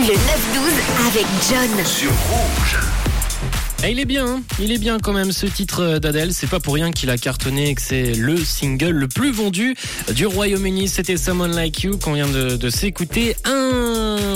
Le 9-12 avec John. sur Rouge. Et il est bien, hein. il est bien quand même ce titre d'Adèle. C'est pas pour rien qu'il a cartonné et que c'est le single le plus vendu du Royaume-Uni. C'était Someone Like You qu'on vient de, de s'écouter un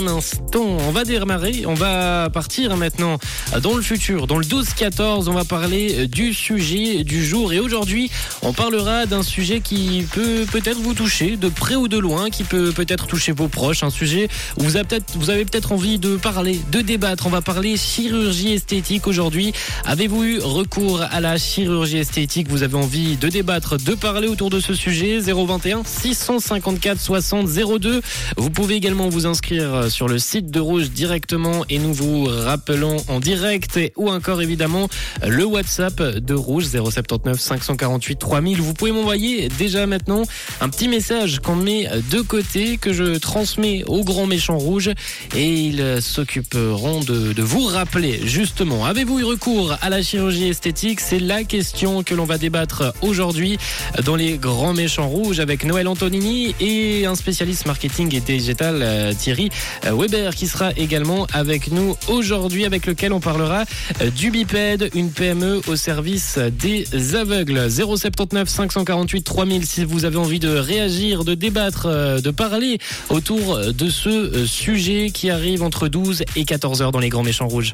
instant. On va démarrer, on va partir maintenant dans le futur, dans le 12-14. On va parler du sujet du jour et aujourd'hui, on parlera d'un sujet qui peut peut-être vous toucher de près ou de loin, qui peut peut-être toucher vos proches. Un sujet où vous avez peut-être, vous avez peut-être envie de parler, de débattre. On va parler chirurgie esthétique aujourd'hui. Avez-vous eu recours à la chirurgie esthétique? Vous avez envie de débattre, de parler autour de ce sujet? 021 654 60 02. Vous pouvez également vous inscrire sur le site de Rouge directement et nous vous rappelons en direct ou encore évidemment le WhatsApp de Rouge 079 548 3000. Vous pouvez m'envoyer déjà maintenant un petit message qu'on met de côté que je transmets au grand méchant rouge et ils s'occuperont de, de vous rappeler justement. Avez-vous eu recours à la chirurgie esthétique? C'est la question que l'on va débattre aujourd'hui dans les grands méchants rouges avec Noël Antonini et un spécialiste marketing et digital euh, Thierry euh, Weber qui sera également avec nous aujourd'hui avec lequel on parlera euh, du bipède, une PME au service des aveugles. 079 548 3000 si vous avez envie de réagir, de débattre, de parler autour de ce sujet qui arrive entre 12 et 14 heures dans les grands méchants rouges.